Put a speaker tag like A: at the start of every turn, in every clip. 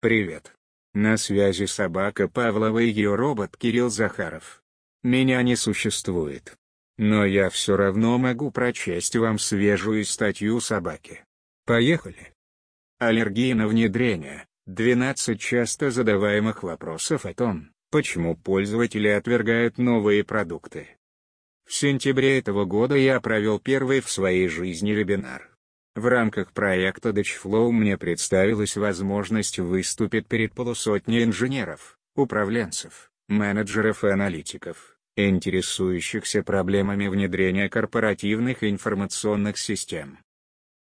A: Привет. На связи собака Павлова и ее робот Кирилл Захаров. Меня не существует. Но я все равно могу прочесть вам свежую статью собаки. Поехали. Аллергия на внедрение. 12 часто задаваемых вопросов о том, почему пользователи отвергают новые продукты. В сентябре этого года я провел первый в своей жизни вебинар. В рамках проекта DatchFlow мне представилась возможность выступить перед полусотней инженеров, управленцев, менеджеров и аналитиков, интересующихся проблемами внедрения корпоративных информационных систем.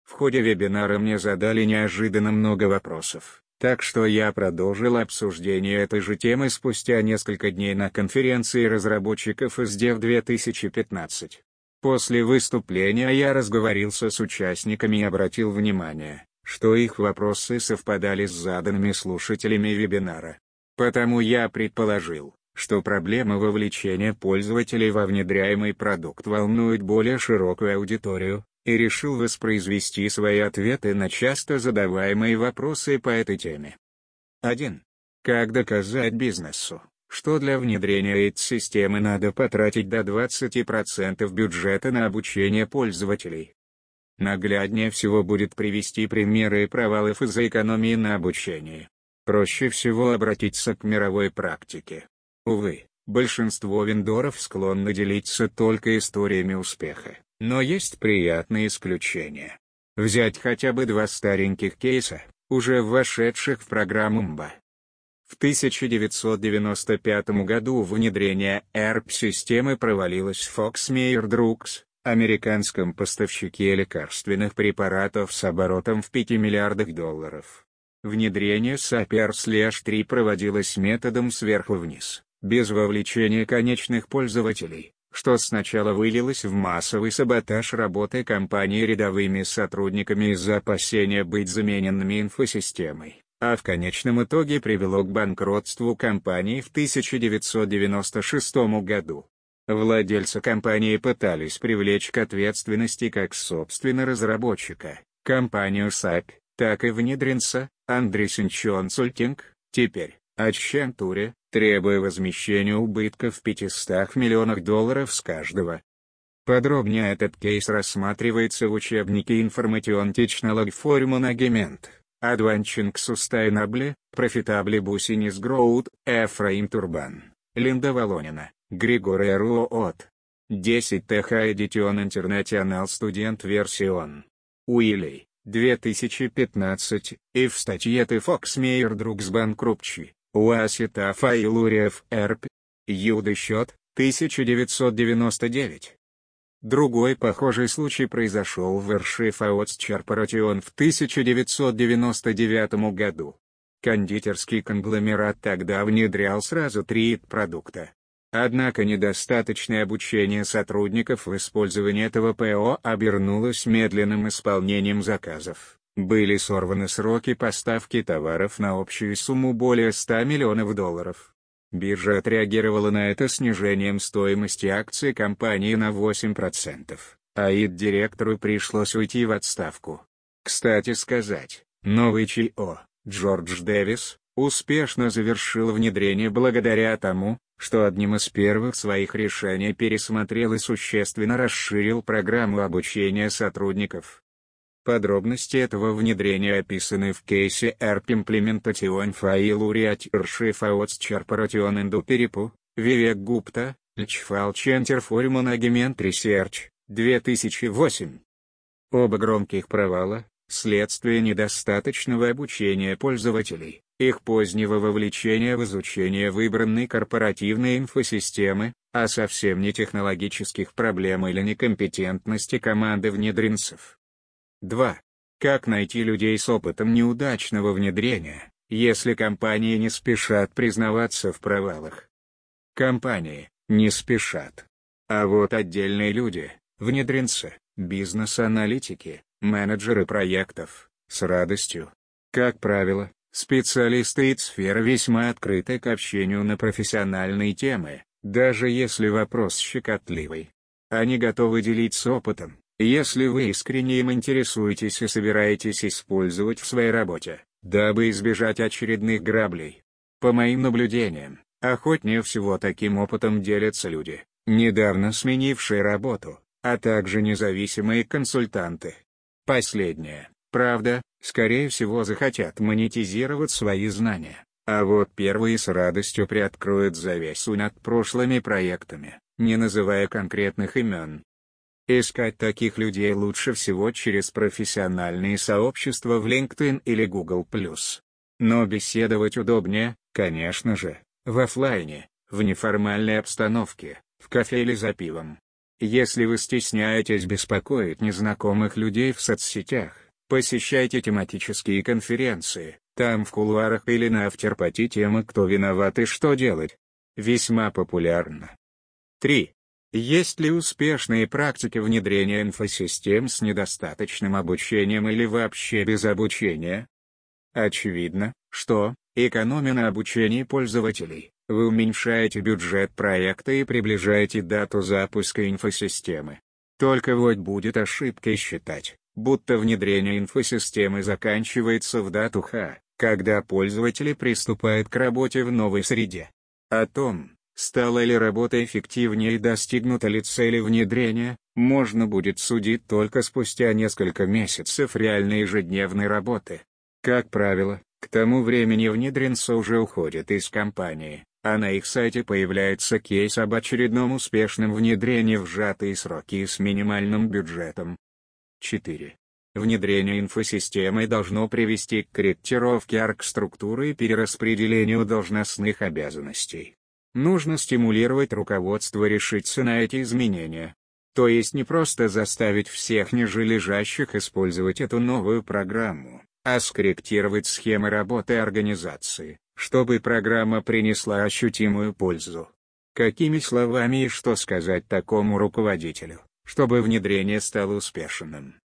A: В ходе вебинара мне задали неожиданно много вопросов, так что я продолжил обсуждение этой же темы спустя несколько дней на конференции разработчиков из DEV 2015. После выступления я разговорился с участниками и обратил внимание, что их вопросы совпадали с заданными слушателями вебинара. Потому я предположил, что проблема вовлечения пользователей во внедряемый продукт волнует более широкую аудиторию, и решил воспроизвести свои ответы на часто задаваемые вопросы по этой теме. 1. Как доказать бизнесу, что для внедрения этой системы надо потратить до 20% бюджета на обучение пользователей? Нагляднее всего будет привести примеры провалов из-за экономии на обучении. Проще всего обратиться к мировой практике. Увы, большинство вендоров склонны делиться только историями успеха. Но есть приятные исключения. Взять хотя бы два стареньких кейса, уже вошедших в программу МБА. В 1995 году внедрение ERP-системы провалилось в Foxmeyer Drugs, американском поставщике лекарственных препаратов с оборотом в 5 миллиардах долларов. Внедрение SAP R/3 проводилось методом сверху вниз, без вовлечения конечных пользователей что сначала вылилось в массовый саботаж работы компании рядовыми сотрудниками из-за опасения быть замененными инфосистемой, а в конечном итоге привело к банкротству компании в 1996 году. Владельцы компании пытались привлечь к ответственности как собственно разработчика, компанию SAP, так и внедренца, Андресен Консультинг, теперь, Ачентуре, требуя возмещения убытков в 500 миллионах долларов с каждого. Подробнее этот кейс рассматривается в учебнике Information Technology for Management, Advancing Sustainable, Profitable Business Growth, Эфраим Турбан, Линда Волонина, Григорий Руот. 10 ТХ Edition International Student Version. Уилли, 2015, и в статье «Ты Фоксмейер друг с банкрупчи». Уасита Файлуриев Эрп. Юда счет, 1999. Другой похожий случай произошел в Вершифаотс Чарпаратион в 1999 году. Кондитерский конгломерат тогда внедрял сразу три продукта. Однако недостаточное обучение сотрудников в использовании этого ПО обернулось медленным исполнением заказов. Были сорваны сроки поставки товаров на общую сумму более 100 миллионов долларов. Биржа отреагировала на это снижением стоимости акций компании на 8%, а ид-директору пришлось уйти в отставку. Кстати сказать, новый ЧИО, Джордж Дэвис, успешно завершил внедрение благодаря тому, что одним из первых своих решений пересмотрел и существенно расширил программу обучения сотрудников. Подробности этого внедрения описаны в кейсе ERP Implementation File Uriat Фаотс Charparation Indu Перипу, Вивек Гупта, Лчфал Center for Management Research, 2008. Оба громких провала – следствие недостаточного обучения пользователей, их позднего вовлечения в изучение выбранной корпоративной инфосистемы, а совсем не технологических проблем или некомпетентности команды внедренцев. 2. Как найти людей с опытом неудачного внедрения, если компании не спешат признаваться в провалах? Компании не спешат. А вот отдельные люди, внедренцы, бизнес-аналитики, менеджеры проектов, с радостью. Как правило, специалисты и сфера весьма открыты к общению на профессиональные темы, даже если вопрос щекотливый. Они готовы делиться опытом, если вы искренне им интересуетесь и собираетесь использовать в своей работе, дабы избежать очередных граблей. По моим наблюдениям, охотнее всего таким опытом делятся люди, недавно сменившие работу, а также независимые консультанты. Последние, правда, скорее всего захотят монетизировать свои знания, а вот первые с радостью приоткроют завесу над прошлыми проектами, не называя конкретных имен. Искать таких людей лучше всего через профессиональные сообщества в LinkedIn или Google+. Но беседовать удобнее, конечно же, в офлайне, в неформальной обстановке, в кафе или за пивом. Если вы стесняетесь беспокоить незнакомых людей в соцсетях, посещайте тематические конференции, там в кулуарах или на автерпати темы «Кто виноват и что делать?» весьма популярно. 3. Есть ли успешные практики внедрения инфосистем с недостаточным обучением или вообще без обучения? Очевидно, что, экономя на обучении пользователей, вы уменьшаете бюджет проекта и приближаете дату запуска инфосистемы. Только вот будет ошибкой считать, будто внедрение инфосистемы заканчивается в дату Х, когда пользователи приступают к работе в новой среде. О том, стала ли работа эффективнее и достигнута ли цели внедрения, можно будет судить только спустя несколько месяцев реальной ежедневной работы. Как правило, к тому времени внедренцы уже уходят из компании, а на их сайте появляется кейс об очередном успешном внедрении в сжатые сроки и с минимальным бюджетом. 4. Внедрение инфосистемы должно привести к корректировке арк-структуры и перераспределению должностных обязанностей. Нужно стимулировать руководство решиться на эти изменения. То есть не просто заставить всех ниже лежащих использовать эту новую программу, а скорректировать схемы работы организации, чтобы программа принесла ощутимую пользу. Какими словами и что сказать такому руководителю, чтобы внедрение стало успешным?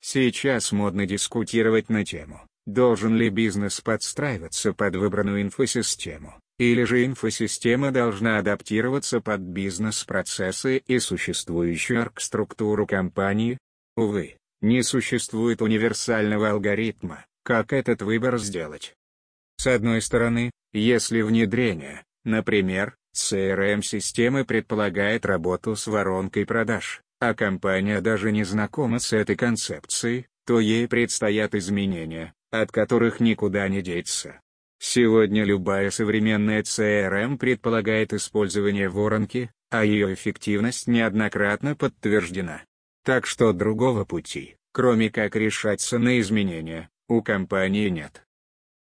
A: Сейчас модно дискутировать на тему, должен ли бизнес подстраиваться под выбранную инфосистему, или же инфосистема должна адаптироваться под бизнес-процессы и существующую арк-структуру компании. Увы, не существует универсального алгоритма, как этот выбор сделать. С одной стороны, если внедрение, например, CRM-системы предполагает работу с воронкой продаж, а компания даже не знакома с этой концепцией, то ей предстоят изменения, от которых никуда не деться. Сегодня любая современная CRM предполагает использование воронки, а ее эффективность неоднократно подтверждена. Так что другого пути, кроме как решаться на изменения, у компании нет.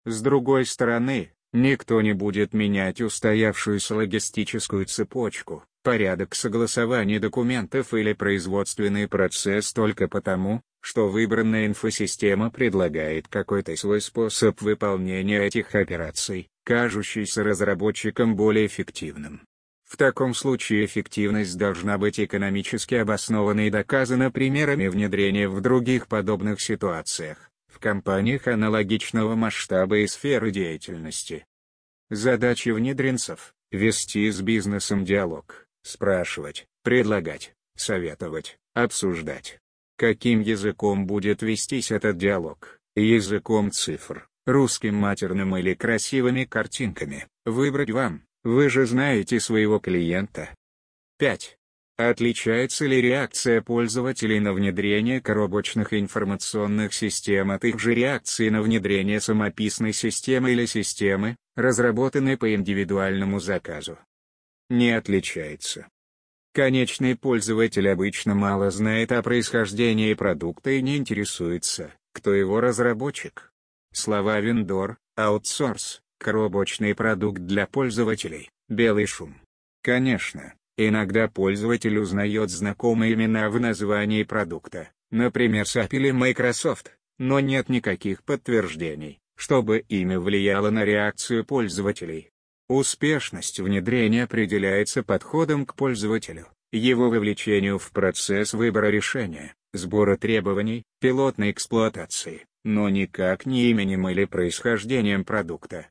A: С другой стороны, никто не будет менять устоявшуюся логистическую цепочку, порядок согласования документов или производственный процесс только потому, что выбранная инфосистема предлагает какой-то свой способ выполнения этих операций, кажущийся разработчикам более эффективным. В таком случае эффективность должна быть экономически обоснована и доказана примерами внедрения в других подобных ситуациях в компаниях аналогичного масштаба и сферы деятельности. Задача внедренцев – вести с бизнесом диалог, спрашивать, предлагать, советовать, обсуждать. Каким языком будет вестись этот диалог? Языком цифр, русским матерным или красивыми картинками? Выбрать вам, вы же знаете своего клиента. 5. Отличается ли реакция пользователей на внедрение коробочных информационных систем от их же реакции на внедрение самописной системы или системы, разработанной по индивидуальному заказу? Не отличается. Конечный пользователь обычно мало знает о происхождении продукта и не интересуется, кто его разработчик. Слова вендор, аутсорс, коробочный продукт для пользователей, белый шум. Конечно, Иногда пользователь узнает знакомые имена в названии продукта, например SAP или Microsoft, но нет никаких подтверждений, чтобы имя влияло на реакцию пользователей. Успешность внедрения определяется подходом к пользователю, его вовлечению в процесс выбора решения, сбора требований, пилотной эксплуатации, но никак не именем или происхождением продукта.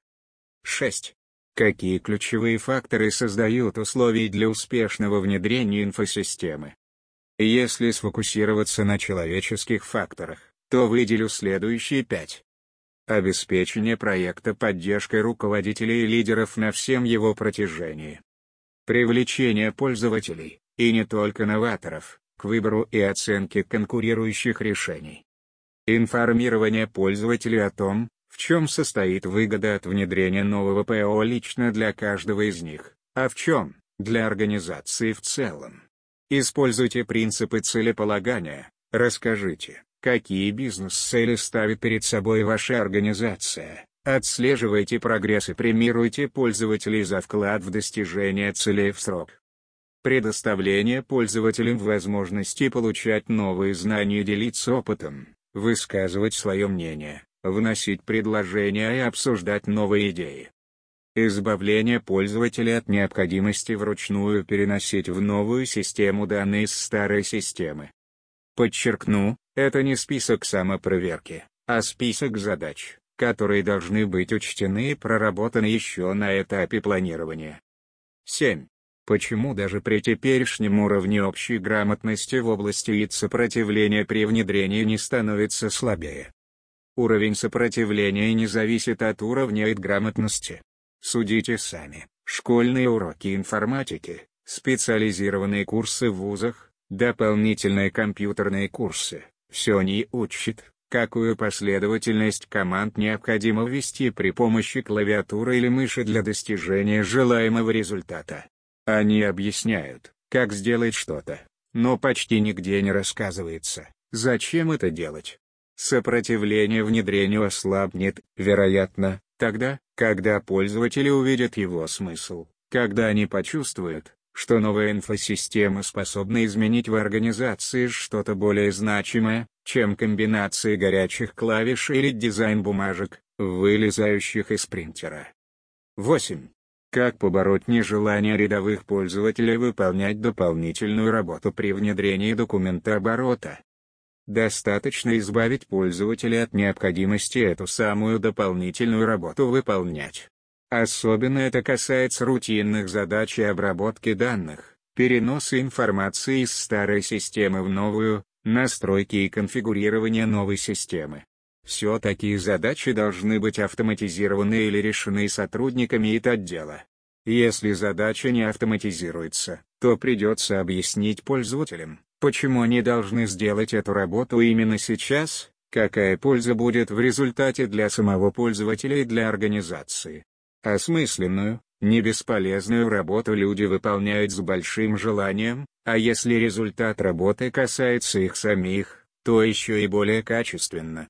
A: 6. Какие ключевые факторы создают условия для успешного внедрения инфосистемы? Если сфокусироваться на человеческих факторах, то выделю следующие пять. Обеспечение проекта поддержкой руководителей и лидеров на всем его протяжении. Привлечение пользователей, и не только новаторов, к выбору и оценке конкурирующих решений. Информирование пользователей о том, в чем состоит выгода от внедрения нового ПО лично для каждого из них, а в чем – для организации в целом. Используйте принципы целеполагания, расскажите, какие бизнес-цели ставит перед собой ваша организация, отслеживайте прогресс и премируйте пользователей за вклад в достижение целей в срок. Предоставление пользователям возможности получать новые знания и делиться опытом, высказывать свое мнение, вносить предложения и обсуждать новые идеи. Избавление пользователя от необходимости вручную переносить в новую систему данные из старой системы. Подчеркну, это не список самопроверки, а список задач, которые должны быть учтены и проработаны еще на этапе планирования. 7. Почему даже при теперешнем уровне общей грамотности в области ИТ сопротивление при внедрении не становится слабее? Уровень сопротивления не зависит от уровня ИТ грамотности. Судите сами. Школьные уроки информатики, специализированные курсы в вузах, дополнительные компьютерные курсы, все не учат, какую последовательность команд необходимо ввести при помощи клавиатуры или мыши для достижения желаемого результата. Они объясняют, как сделать что-то, но почти нигде не рассказывается, зачем это делать. Сопротивление внедрению ослабнет, вероятно, тогда, когда пользователи увидят его смысл, когда они почувствуют, что новая инфосистема способна изменить в организации что-то более значимое, чем комбинации горячих клавиш или дизайн бумажек, вылезающих из принтера. 8. Как побороть нежелание рядовых пользователей выполнять дополнительную работу при внедрении документа оборота? Достаточно избавить пользователя от необходимости эту самую дополнительную работу выполнять. Особенно это касается рутинных задач и обработки данных, переноса информации из старой системы в новую, настройки и конфигурирования новой системы. Все такие задачи должны быть автоматизированы или решены сотрудниками ИТ отдела. Если задача не автоматизируется, то придется объяснить пользователям, почему они должны сделать эту работу именно сейчас, какая польза будет в результате для самого пользователя и для организации. Осмысленную, не бесполезную работу люди выполняют с большим желанием, а если результат работы касается их самих, то еще и более качественно.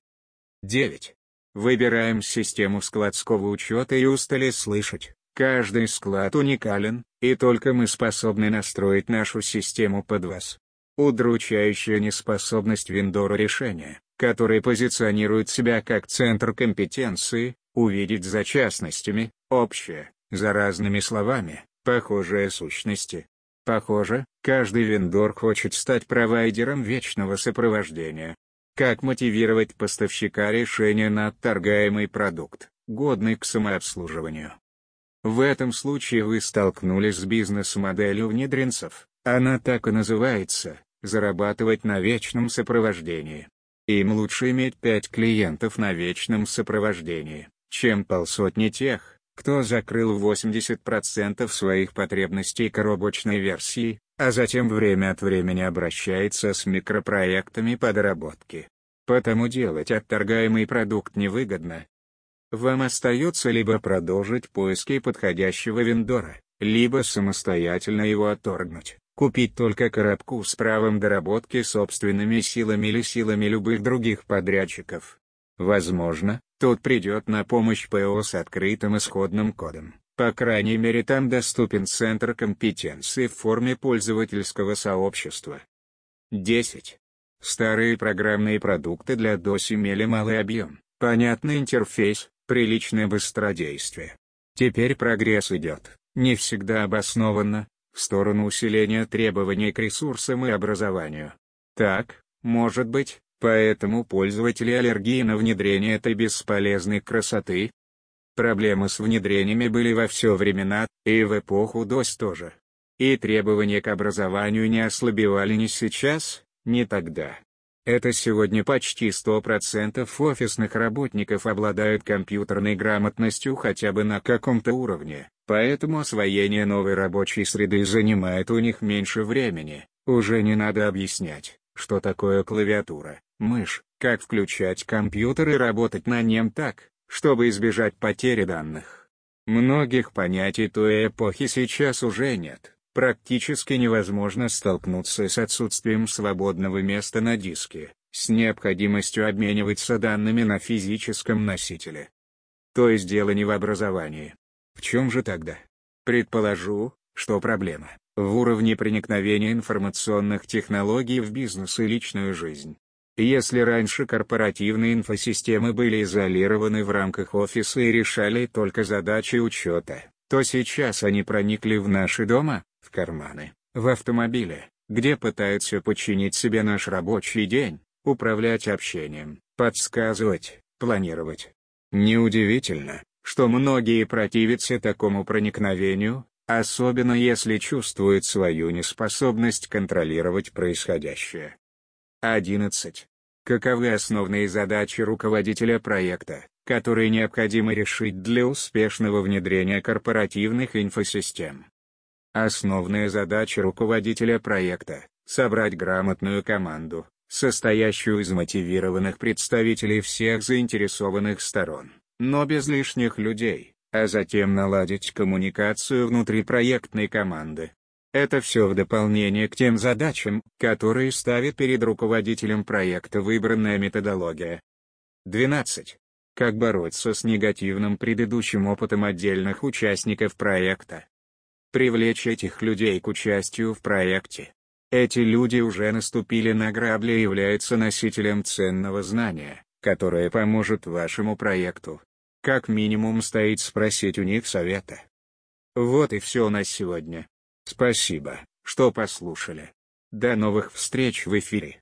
A: 9. Выбираем систему складского учета и устали слышать, каждый склад уникален, и только мы способны настроить нашу систему под вас. Удручающая неспособность вендора решения, который позиционирует себя как центр компетенции, увидеть за частностями, общее, за разными словами, похожие сущности. Похоже, каждый вендор хочет стать провайдером вечного сопровождения, как мотивировать поставщика решения на отторгаемый продукт, годный к самообслуживанию? В этом случае вы столкнулись с бизнес-моделью внедренцев, она так и называется – зарабатывать на вечном сопровождении. Им лучше иметь пять клиентов на вечном сопровождении, чем полсотни тех, кто закрыл 80% своих потребностей коробочной версии, а затем время от времени обращается с микропроектами по доработке. Потому делать отторгаемый продукт невыгодно. Вам остается либо продолжить поиски подходящего вендора, либо самостоятельно его отторгнуть, купить только коробку с правом доработки собственными силами или силами любых других подрядчиков. Возможно, тут придет на помощь ПО с открытым исходным кодом. По крайней мере там доступен центр компетенции в форме пользовательского сообщества. 10. Старые программные продукты для DOS имели малый объем, понятный интерфейс, приличное быстродействие. Теперь прогресс идет, не всегда обоснованно, в сторону усиления требований к ресурсам и образованию. Так, может быть, поэтому пользователи аллергии на внедрение этой бесполезной красоты, Проблемы с внедрениями были во все времена, и в эпоху DOS тоже. И требования к образованию не ослабевали ни сейчас, ни тогда. Это сегодня почти 100% офисных работников обладают компьютерной грамотностью хотя бы на каком-то уровне, поэтому освоение новой рабочей среды занимает у них меньше времени. Уже не надо объяснять, что такое клавиатура, мышь, как включать компьютер и работать на нем так, чтобы избежать потери данных. Многих понятий той эпохи сейчас уже нет. Практически невозможно столкнуться с отсутствием свободного места на диске, с необходимостью обмениваться данными на физическом носителе. То есть дело не в образовании. В чем же тогда? Предположу, что проблема в уровне проникновения информационных технологий в бизнес и личную жизнь. Если раньше корпоративные инфосистемы были изолированы в рамках офиса и решали только задачи учета, то сейчас они проникли в наши дома, в карманы, в автомобиле, где пытаются подчинить себе наш рабочий день, управлять общением, подсказывать, планировать. Неудивительно, что многие противятся такому проникновению, особенно если чувствуют свою неспособность контролировать происходящее. 11. Каковы основные задачи руководителя проекта, которые необходимо решить для успешного внедрения корпоративных инфосистем? Основная задача руководителя проекта – собрать грамотную команду, состоящую из мотивированных представителей всех заинтересованных сторон, но без лишних людей, а затем наладить коммуникацию внутри проектной команды. Это все в дополнение к тем задачам, которые ставит перед руководителем проекта выбранная методология. 12. Как бороться с негативным предыдущим опытом отдельных участников проекта? привлечь этих людей к участию в проекте. Эти люди уже наступили на грабли и являются носителем ценного знания, которое поможет вашему проекту. Как минимум стоит спросить у них совета. Вот и все на сегодня. Спасибо, что послушали. До новых встреч в эфире.